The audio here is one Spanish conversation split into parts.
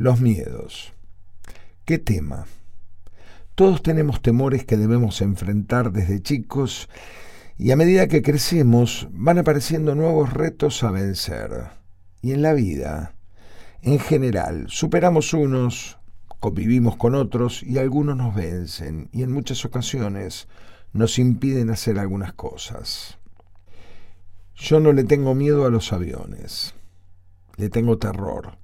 Los miedos. ¿Qué tema? Todos tenemos temores que debemos enfrentar desde chicos y a medida que crecemos van apareciendo nuevos retos a vencer. Y en la vida, en general, superamos unos, convivimos con otros y algunos nos vencen y en muchas ocasiones nos impiden hacer algunas cosas. Yo no le tengo miedo a los aviones, le tengo terror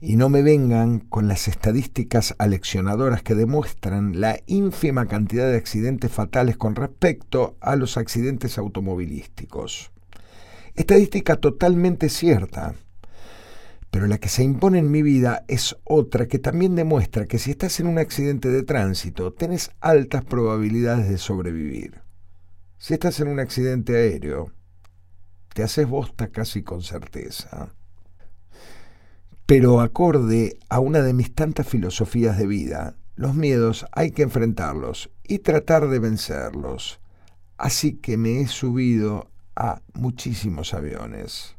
y no me vengan con las estadísticas aleccionadoras que demuestran la ínfima cantidad de accidentes fatales con respecto a los accidentes automovilísticos. Estadística totalmente cierta, pero la que se impone en mi vida es otra que también demuestra que si estás en un accidente de tránsito, tenés altas probabilidades de sobrevivir. Si estás en un accidente aéreo, te haces bosta casi con certeza pero acorde a una de mis tantas filosofías de vida, los miedos hay que enfrentarlos y tratar de vencerlos. Así que me he subido a muchísimos aviones,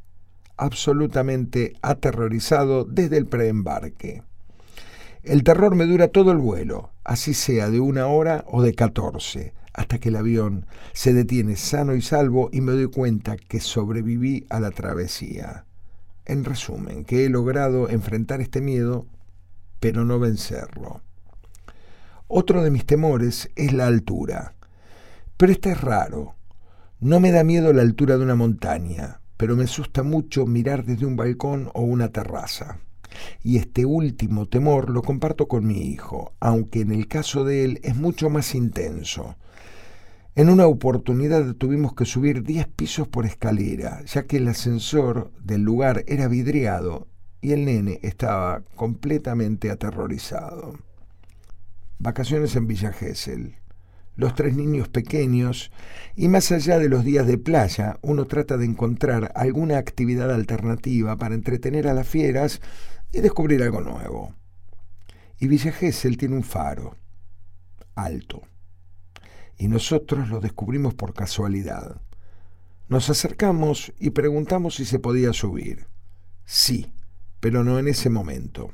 absolutamente aterrorizado desde el preembarque. El terror me dura todo el vuelo, así sea de una hora o de catorce, hasta que el avión se detiene sano y salvo y me doy cuenta que sobreviví a la travesía. En resumen, que he logrado enfrentar este miedo, pero no vencerlo. Otro de mis temores es la altura. Pero este es raro. No me da miedo la altura de una montaña, pero me asusta mucho mirar desde un balcón o una terraza. Y este último temor lo comparto con mi hijo, aunque en el caso de él es mucho más intenso. En una oportunidad tuvimos que subir 10 pisos por escalera, ya que el ascensor del lugar era vidriado y el nene estaba completamente aterrorizado. Vacaciones en Villa Gesell. Los tres niños pequeños y más allá de los días de playa, uno trata de encontrar alguna actividad alternativa para entretener a las fieras y descubrir algo nuevo. Y Villa Gesell tiene un faro alto y nosotros lo descubrimos por casualidad. Nos acercamos y preguntamos si se podía subir. Sí, pero no en ese momento.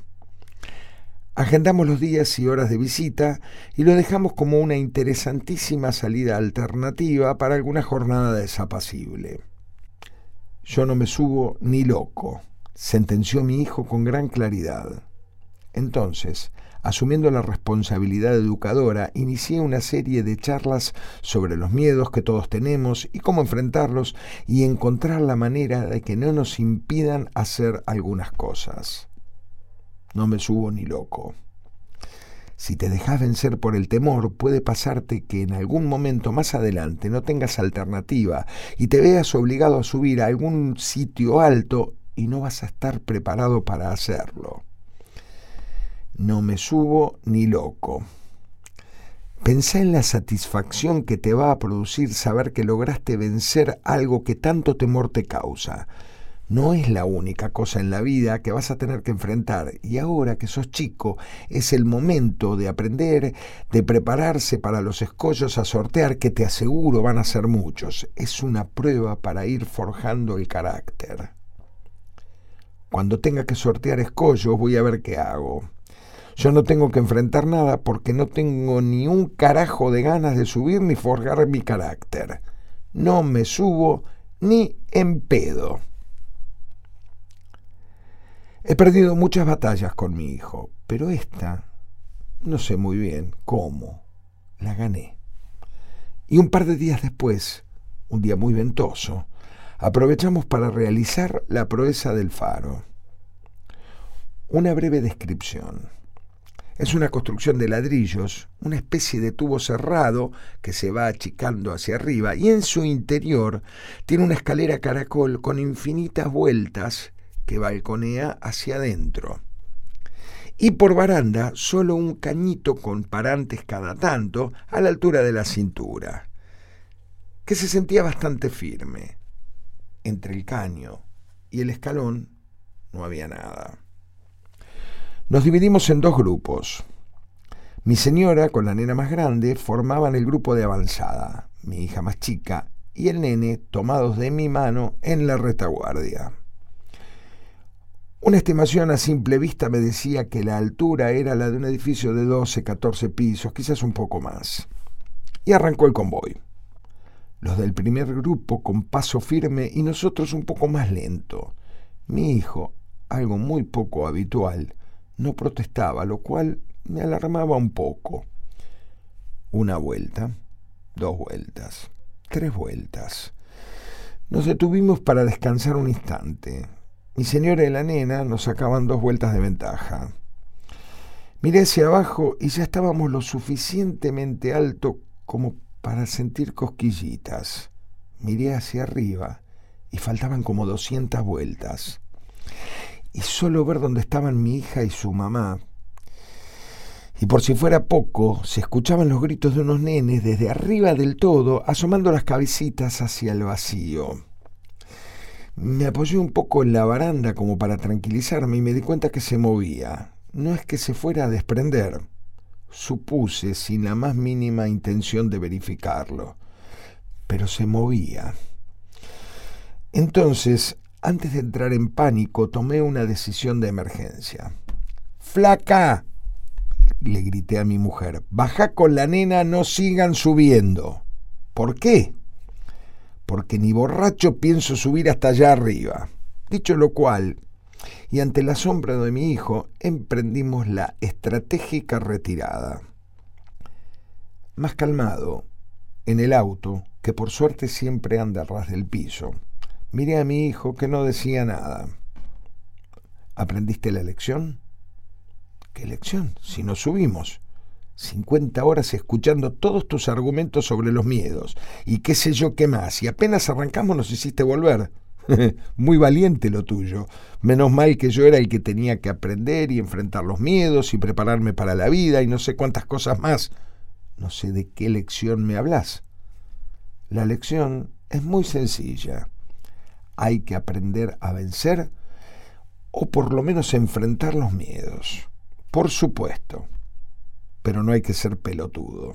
Agendamos los días y horas de visita y lo dejamos como una interesantísima salida alternativa para alguna jornada desapacible. Yo no me subo ni loco, sentenció mi hijo con gran claridad. Entonces, asumiendo la responsabilidad educadora, inicié una serie de charlas sobre los miedos que todos tenemos y cómo enfrentarlos y encontrar la manera de que no nos impidan hacer algunas cosas. No me subo ni loco. Si te dejas vencer por el temor, puede pasarte que en algún momento más adelante no tengas alternativa y te veas obligado a subir a algún sitio alto y no vas a estar preparado para hacerlo. No me subo ni loco. Pensá en la satisfacción que te va a producir saber que lograste vencer algo que tanto temor te causa. No es la única cosa en la vida que vas a tener que enfrentar y ahora que sos chico es el momento de aprender, de prepararse para los escollos a sortear que te aseguro van a ser muchos. Es una prueba para ir forjando el carácter. Cuando tenga que sortear escollos voy a ver qué hago. Yo no tengo que enfrentar nada porque no tengo ni un carajo de ganas de subir ni forjar mi carácter. No me subo ni en pedo. He perdido muchas batallas con mi hijo, pero esta, no sé muy bien cómo, la gané. Y un par de días después, un día muy ventoso, aprovechamos para realizar la proeza del faro. Una breve descripción. Es una construcción de ladrillos, una especie de tubo cerrado que se va achicando hacia arriba y en su interior tiene una escalera caracol con infinitas vueltas que balconea hacia adentro. Y por baranda solo un cañito con parantes cada tanto a la altura de la cintura, que se sentía bastante firme. Entre el caño y el escalón no había nada. Nos dividimos en dos grupos. Mi señora, con la nena más grande, formaban el grupo de avanzada, mi hija más chica y el nene tomados de mi mano en la retaguardia. Una estimación a simple vista me decía que la altura era la de un edificio de 12, 14 pisos, quizás un poco más. Y arrancó el convoy. Los del primer grupo con paso firme y nosotros un poco más lento. Mi hijo, algo muy poco habitual, no protestaba, lo cual me alarmaba un poco. Una vuelta, dos vueltas, tres vueltas. Nos detuvimos para descansar un instante. Mi señora y la nena nos sacaban dos vueltas de ventaja. Miré hacia abajo y ya estábamos lo suficientemente alto como para sentir cosquillitas. Miré hacia arriba y faltaban como doscientas vueltas. Y solo ver dónde estaban mi hija y su mamá. Y por si fuera poco, se escuchaban los gritos de unos nenes desde arriba del todo, asomando las cabecitas hacia el vacío. Me apoyé un poco en la baranda como para tranquilizarme y me di cuenta que se movía. No es que se fuera a desprender. Supuse sin la más mínima intención de verificarlo. Pero se movía. Entonces, antes de entrar en pánico, tomé una decisión de emergencia. ¡Flaca! le grité a mi mujer. Baja con la nena, no sigan subiendo. ¿Por qué? porque ni borracho pienso subir hasta allá arriba. Dicho lo cual, y ante la sombra de mi hijo, emprendimos la estratégica retirada. Más calmado, en el auto, que por suerte siempre anda a ras del piso, miré a mi hijo que no decía nada. ¿Aprendiste la lección? ¿Qué lección? Si no subimos. 50 horas escuchando todos tus argumentos sobre los miedos y qué sé yo qué más, y apenas arrancamos nos hiciste volver. Muy valiente lo tuyo. Menos mal que yo era el que tenía que aprender y enfrentar los miedos y prepararme para la vida y no sé cuántas cosas más. No sé de qué lección me hablas. La lección es muy sencilla. Hay que aprender a vencer o por lo menos enfrentar los miedos. Por supuesto pero no hay que ser pelotudo.